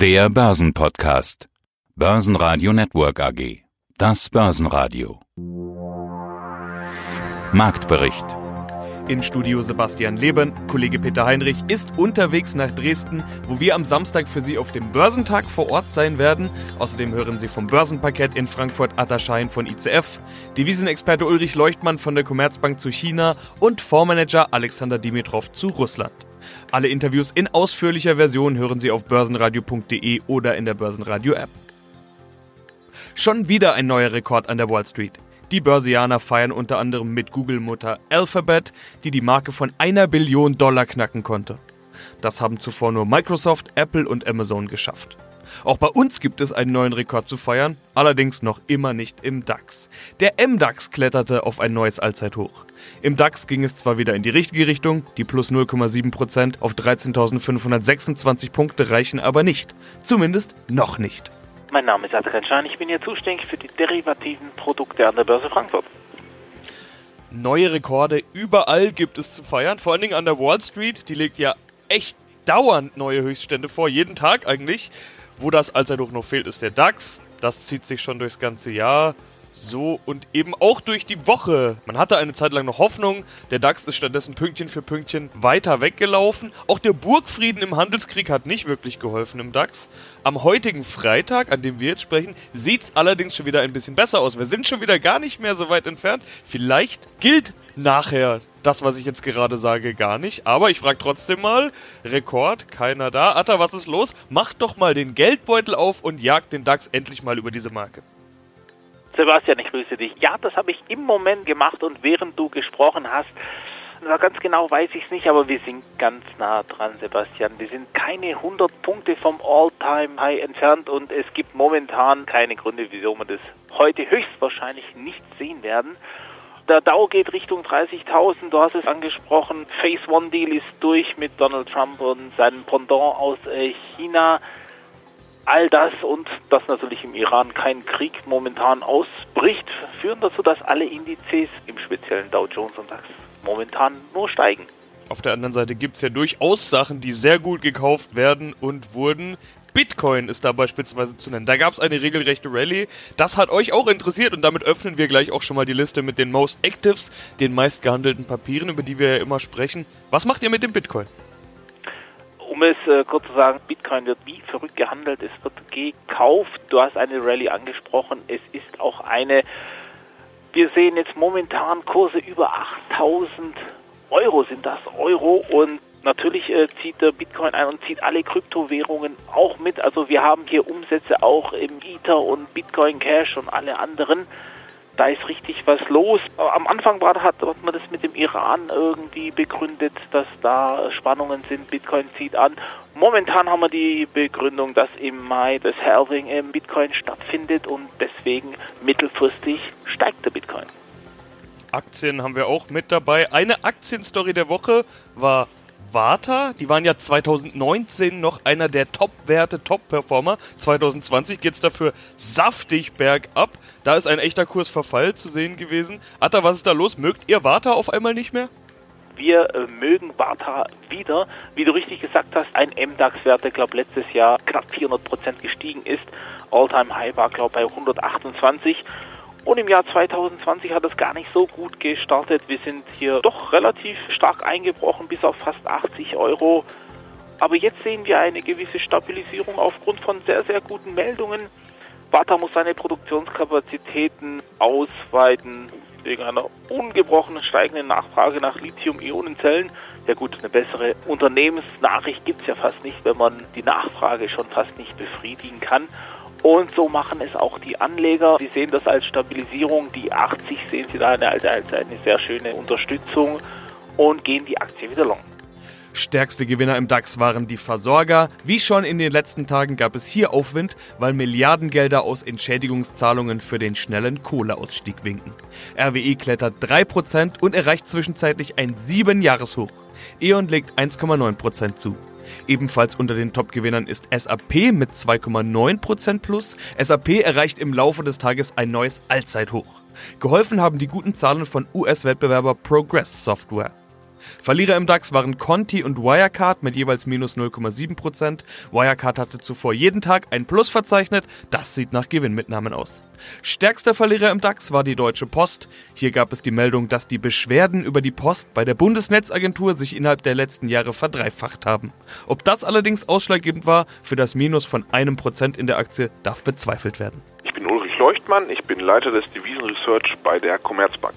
Der Börsenpodcast. Börsenradio Network AG. Das Börsenradio. Marktbericht. Im Studio Sebastian Leben, Kollege Peter Heinrich ist unterwegs nach Dresden, wo wir am Samstag für Sie auf dem Börsentag vor Ort sein werden. Außerdem hören Sie vom Börsenparkett in Frankfurt Attaschein von ICF, Devisenexperte Ulrich Leuchtmann von der Commerzbank zu China und Fondsmanager Alexander Dimitrov zu Russland. Alle Interviews in ausführlicher Version hören Sie auf börsenradio.de oder in der Börsenradio-App. Schon wieder ein neuer Rekord an der Wall Street. Die Börsianer feiern unter anderem mit Google-Mutter Alphabet, die die Marke von einer Billion Dollar knacken konnte. Das haben zuvor nur Microsoft, Apple und Amazon geschafft. Auch bei uns gibt es einen neuen Rekord zu feiern, allerdings noch immer nicht im DAX. Der MDAX kletterte auf ein neues Allzeithoch. Im DAX ging es zwar wieder in die richtige Richtung, die plus 0,7% auf 13.526 Punkte reichen aber nicht. Zumindest noch nicht. Mein Name ist Adrian Schein, ich bin hier zuständig für die derivativen Produkte an der Börse Frankfurt. Neue Rekorde überall gibt es zu feiern, vor allen Dingen an der Wall Street. Die legt ja echt dauernd neue Höchststände vor, jeden Tag eigentlich. Wo das Allzeithoch noch fehlt, ist der DAX. Das zieht sich schon durchs ganze Jahr. So und eben auch durch die Woche. Man hatte eine Zeit lang noch Hoffnung. Der DAX ist stattdessen Pünktchen für Pünktchen weiter weggelaufen. Auch der Burgfrieden im Handelskrieg hat nicht wirklich geholfen im DAX. Am heutigen Freitag, an dem wir jetzt sprechen, sieht es allerdings schon wieder ein bisschen besser aus. Wir sind schon wieder gar nicht mehr so weit entfernt. Vielleicht gilt nachher das, was ich jetzt gerade sage, gar nicht. Aber ich frage trotzdem mal, Rekord, keiner da. Atta, was ist los? Mach doch mal den Geldbeutel auf und jagt den DAX endlich mal über diese Marke. Sebastian, ich grüße dich. Ja, das habe ich im Moment gemacht und während du gesprochen hast, na, ganz genau weiß ich es nicht, aber wir sind ganz nah dran, Sebastian. Wir sind keine 100 Punkte vom All-Time-High entfernt und es gibt momentan keine Gründe, wieso wir das heute höchstwahrscheinlich nicht sehen werden. Der Dow geht Richtung 30.000, du hast es angesprochen. Phase One Deal ist durch mit Donald Trump und seinem Pendant aus äh, China all das und dass natürlich im Iran kein Krieg momentan ausbricht, führen dazu, dass alle Indizes, im speziellen Dow Jones und DAX, momentan nur steigen. Auf der anderen Seite gibt es ja durchaus Sachen, die sehr gut gekauft werden und wurden. Bitcoin ist da beispielsweise zu nennen. Da gab es eine regelrechte Rallye. Das hat euch auch interessiert und damit öffnen wir gleich auch schon mal die Liste mit den Most Actives, den meistgehandelten Papieren, über die wir ja immer sprechen. Was macht ihr mit dem Bitcoin? um es äh, kurz zu sagen, Bitcoin wird wie verrückt gehandelt, es wird gekauft. Du hast eine Rallye angesprochen, es ist auch eine, wir sehen jetzt momentan Kurse über 8000 Euro sind das Euro und natürlich äh, zieht der Bitcoin ein und zieht alle Kryptowährungen auch mit. Also wir haben hier Umsätze auch im Ether und Bitcoin Cash und alle anderen da ist richtig was los. Am Anfang war, hat, hat man das mit dem Iran irgendwie begründet, dass da Spannungen sind, Bitcoin zieht an. Momentan haben wir die Begründung, dass im Mai das Halving im Bitcoin stattfindet und deswegen mittelfristig steigt der Bitcoin. Aktien haben wir auch mit dabei. Eine Aktienstory der Woche war Warta, die waren ja 2019 noch einer der Top-Werte, Top-Performer. 2020 geht es dafür saftig bergab. Da ist ein echter Kursverfall zu sehen gewesen. Atta, was ist da los? Mögt ihr Warta auf einmal nicht mehr? Wir äh, mögen Warta wieder. Wie du richtig gesagt hast, ein MDAX-Wert, der glaube letztes Jahr knapp 400 Prozent gestiegen ist. All-Time High war glaube bei 128. Und im Jahr 2020 hat es gar nicht so gut gestartet. Wir sind hier doch relativ stark eingebrochen, bis auf fast 80 Euro. Aber jetzt sehen wir eine gewisse Stabilisierung aufgrund von sehr, sehr guten Meldungen. Bata muss seine Produktionskapazitäten ausweiten wegen einer ungebrochenen steigenden Nachfrage nach Lithium-Ionen-Zellen. Ja gut, eine bessere Unternehmensnachricht gibt es ja fast nicht, wenn man die Nachfrage schon fast nicht befriedigen kann. Und so machen es auch die Anleger. Sie sehen das als Stabilisierung. Die 80 sehen Sie da als eine sehr schöne Unterstützung und gehen die Aktie wieder long. Stärkste Gewinner im DAX waren die Versorger. Wie schon in den letzten Tagen gab es hier Aufwind, weil Milliardengelder aus Entschädigungszahlungen für den schnellen Kohleausstieg winken. RWE klettert 3% und erreicht zwischenzeitlich ein 7-Jahreshoch. E.ON legt 1,9% zu. Ebenfalls unter den Top-Gewinnern ist SAP mit 2,9% plus. SAP erreicht im Laufe des Tages ein neues Allzeithoch. Geholfen haben die guten Zahlen von US-Wettbewerber Progress Software. Verlierer im DAX waren Conti und Wirecard mit jeweils minus 0,7%. Wirecard hatte zuvor jeden Tag ein Plus verzeichnet, das sieht nach Gewinnmitnahmen aus. Stärkster Verlierer im DAX war die Deutsche Post. Hier gab es die Meldung, dass die Beschwerden über die Post bei der Bundesnetzagentur sich innerhalb der letzten Jahre verdreifacht haben. Ob das allerdings ausschlaggebend war für das Minus von einem Prozent in der Aktie, darf bezweifelt werden. Ich bin Ulrich Leuchtmann, ich bin Leiter des Devisenresearch bei der Commerzbank.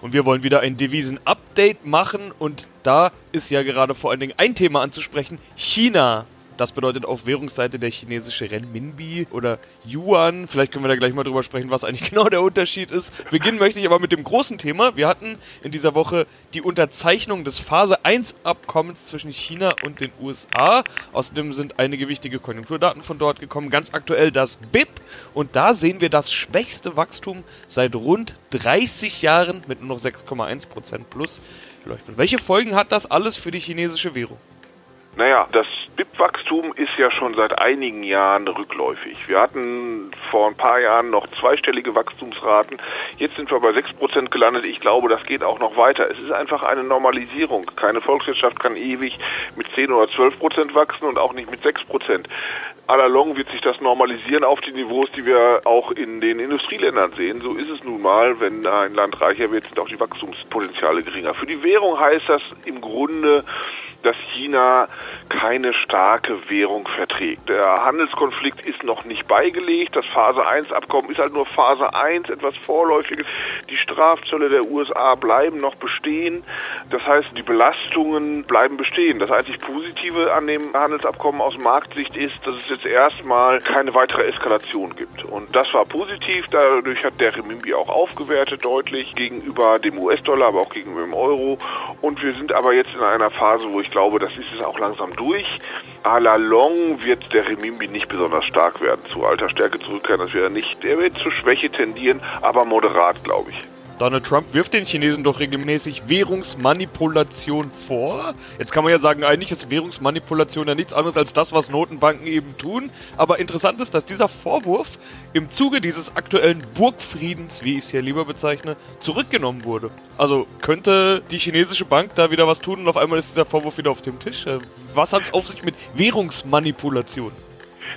Und wir wollen wieder ein Devisen-Update machen und da ist ja gerade vor allen Dingen ein Thema anzusprechen, China. Das bedeutet auf Währungsseite der chinesische Renminbi oder Yuan. Vielleicht können wir da gleich mal drüber sprechen, was eigentlich genau der Unterschied ist. Beginnen möchte ich aber mit dem großen Thema. Wir hatten in dieser Woche die Unterzeichnung des Phase 1 Abkommens zwischen China und den USA. Außerdem sind einige wichtige Konjunkturdaten von dort gekommen. Ganz aktuell das BIP. Und da sehen wir das schwächste Wachstum seit rund 30 Jahren mit nur noch 6,1% plus. Welche Folgen hat das alles für die chinesische Währung? Naja, das BIP-Wachstum ist ja schon seit einigen Jahren rückläufig. Wir hatten vor ein paar Jahren noch zweistellige Wachstumsraten. Jetzt sind wir bei 6% gelandet. Ich glaube, das geht auch noch weiter. Es ist einfach eine Normalisierung. Keine Volkswirtschaft kann ewig mit 10 oder 12% wachsen und auch nicht mit 6%. Allalong wird sich das normalisieren auf die Niveaus, die wir auch in den Industrieländern sehen. So ist es nun mal. Wenn ein Land reicher wird, sind auch die Wachstumspotenziale geringer. Für die Währung heißt das im Grunde, dass China keine starke Währung verträgt. Der Handelskonflikt ist noch nicht beigelegt. Das Phase 1 Abkommen ist halt nur Phase 1, etwas vorläufiges. Die Strafzölle der USA bleiben noch bestehen. Das heißt, die Belastungen bleiben bestehen. Das einzig Positive an dem Handelsabkommen aus Marktsicht ist, dass es jetzt erstmal keine weitere Eskalation gibt. Und das war positiv. Dadurch hat der Remimbi auch aufgewertet deutlich gegenüber dem US-Dollar, aber auch gegenüber dem Euro. Und wir sind aber jetzt in einer Phase, wo ich glaube, das ist es auch langsam durch. A la long wird der Remimbi nicht besonders stark werden. Zu alter Stärke zurückkehren, das wäre nicht. Er wird zur Schwäche tendieren, aber moderat, glaube ich. Donald Trump wirft den Chinesen doch regelmäßig Währungsmanipulation vor. Jetzt kann man ja sagen, eigentlich ist Währungsmanipulation ja nichts anderes als das, was Notenbanken eben tun. Aber interessant ist, dass dieser Vorwurf im Zuge dieses aktuellen Burgfriedens, wie ich es hier lieber bezeichne, zurückgenommen wurde. Also könnte die chinesische Bank da wieder was tun und auf einmal ist dieser Vorwurf wieder auf dem Tisch. Äh, was hat es auf sich mit Währungsmanipulation?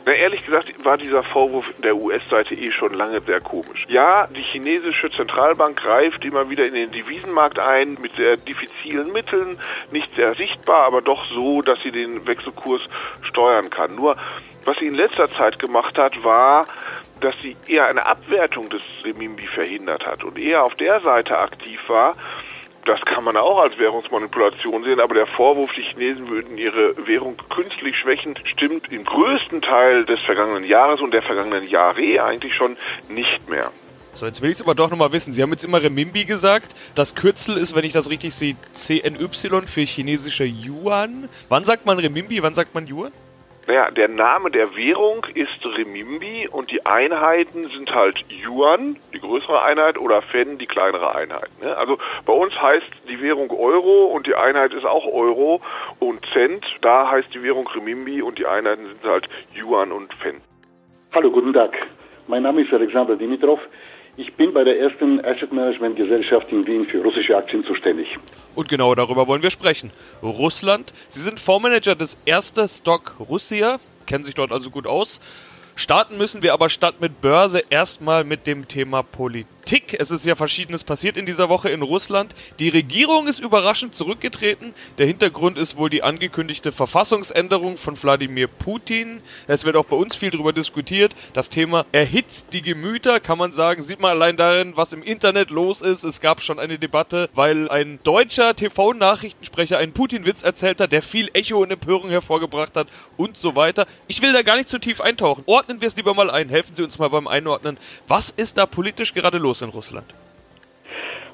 Na, ehrlich gesagt war dieser Vorwurf der US-Seite eh schon lange sehr komisch. Ja, die chinesische Zentralbank greift immer wieder in den Devisenmarkt ein mit sehr diffizilen Mitteln, nicht sehr sichtbar, aber doch so, dass sie den Wechselkurs steuern kann. Nur, was sie in letzter Zeit gemacht hat, war, dass sie eher eine Abwertung des Remimbi verhindert hat und eher auf der Seite aktiv war, das kann man auch als Währungsmanipulation sehen, aber der Vorwurf, die Chinesen würden ihre Währung künstlich schwächen, stimmt im größten Teil des vergangenen Jahres und der vergangenen Jahre eigentlich schon nicht mehr. So, jetzt will ich es aber doch nochmal wissen. Sie haben jetzt immer Remimbi gesagt. Das Kürzel ist, wenn ich das richtig sehe, CNY für chinesische Yuan. Wann sagt man Remimbi, wann sagt man Yuan? Naja, der Name der Währung ist Remimbi und die Einheiten sind halt Yuan, die größere Einheit, oder Fen, die kleinere Einheit. Ne? Also bei uns heißt die Währung Euro und die Einheit ist auch Euro und Cent, da heißt die Währung Remimbi und die Einheiten sind halt Yuan und Fen. Hallo, guten Tag. Mein Name ist Alexander Dimitrov. Ich bin bei der ersten Asset Management Gesellschaft in Wien für russische Aktien zuständig. Und genau darüber wollen wir sprechen. Russland. Sie sind Fondsmanager des Erste Stock Russia, kennen sich dort also gut aus. Starten müssen wir aber statt mit Börse erstmal mit dem Thema Politik. Politik. Es ist ja Verschiedenes passiert in dieser Woche in Russland. Die Regierung ist überraschend zurückgetreten. Der Hintergrund ist wohl die angekündigte Verfassungsänderung von Wladimir Putin. Es wird auch bei uns viel darüber diskutiert. Das Thema erhitzt die Gemüter, kann man sagen. Sieht man allein darin, was im Internet los ist. Es gab schon eine Debatte, weil ein deutscher TV-Nachrichtensprecher einen Putin-Witz erzählt hat, der viel Echo und Empörung hervorgebracht hat und so weiter. Ich will da gar nicht zu tief eintauchen. Ordnen wir es lieber mal ein. Helfen Sie uns mal beim Einordnen. Was ist da politisch gerade los? Los in Russland?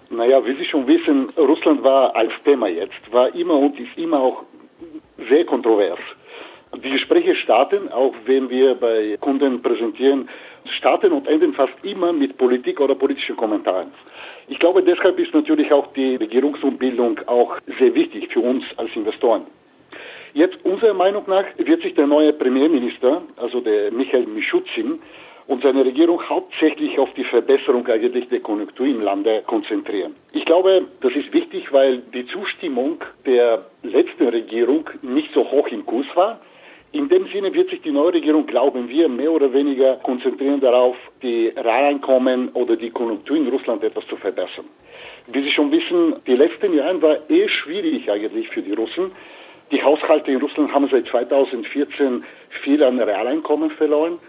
Naja, wie Sie schon wissen, Russland war als Thema jetzt, war immer und ist immer auch sehr kontrovers. Die Gespräche starten, auch wenn wir bei Kunden präsentieren, starten und enden fast immer mit Politik oder politischen Kommentaren. Ich glaube, deshalb ist natürlich auch die Regierungsumbildung auch sehr wichtig für uns als Investoren. Jetzt, unserer Meinung nach, wird sich der neue Premierminister, also der Michael Mischuzin, und seine Regierung hauptsächlich auf die Verbesserung eigentlich der Konjunktur im Lande konzentrieren. Ich glaube, das ist wichtig, weil die Zustimmung der letzten Regierung nicht so hoch im Kurs war. In dem Sinne wird sich die neue Regierung, glauben wir, mehr oder weniger konzentrieren darauf, die Realeinkommen oder die Konjunktur in Russland etwas zu verbessern. Wie Sie schon wissen, die letzten Jahre war eh schwierig eigentlich für die Russen. Die Haushalte in Russland haben seit 2014 viel an Realeinkommen verloren.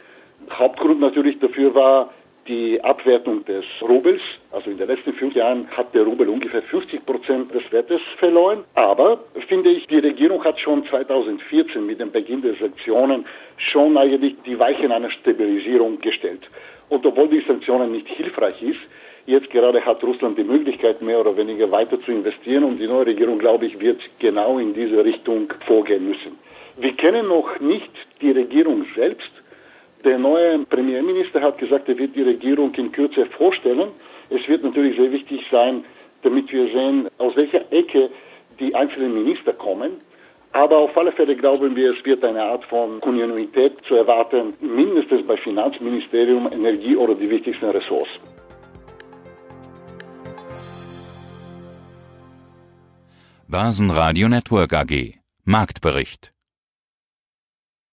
Hauptgrund natürlich dafür war die Abwertung des Rubels. Also in den letzten fünf Jahren hat der Rubel ungefähr 50 Prozent des Wertes verloren. Aber finde ich, die Regierung hat schon 2014 mit dem Beginn der Sanktionen schon eigentlich die Weichen einer Stabilisierung gestellt. Und obwohl die Sanktionen nicht hilfreich ist, jetzt gerade hat Russland die Möglichkeit, mehr oder weniger weiter zu investieren und die neue Regierung, glaube ich, wird genau in diese Richtung vorgehen müssen. Wir kennen noch nicht die Regierung selbst. Der neue Premierminister hat gesagt, er wird die Regierung in Kürze vorstellen. Es wird natürlich sehr wichtig sein, damit wir sehen, aus welcher Ecke die einzelnen Minister kommen. Aber auf alle Fälle glauben wir, es wird eine Art von Kontinuität zu erwarten, mindestens bei Finanzministerium, Energie oder die wichtigsten Ressorts. Börsenradio Network AG Marktbericht